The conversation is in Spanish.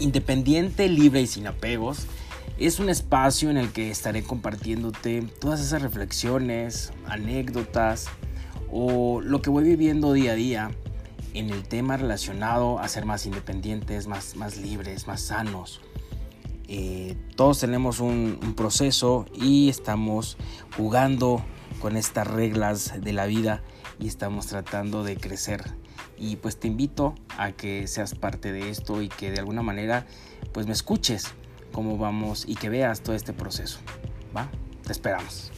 Independiente, libre y sin apegos es un espacio en el que estaré compartiéndote todas esas reflexiones, anécdotas o lo que voy viviendo día a día en el tema relacionado a ser más independientes, más, más libres, más sanos. Eh, todos tenemos un, un proceso y estamos jugando con estas reglas de la vida y estamos tratando de crecer y pues te invito a que seas parte de esto y que de alguna manera pues me escuches cómo vamos y que veas todo este proceso. ¿Va? Te esperamos.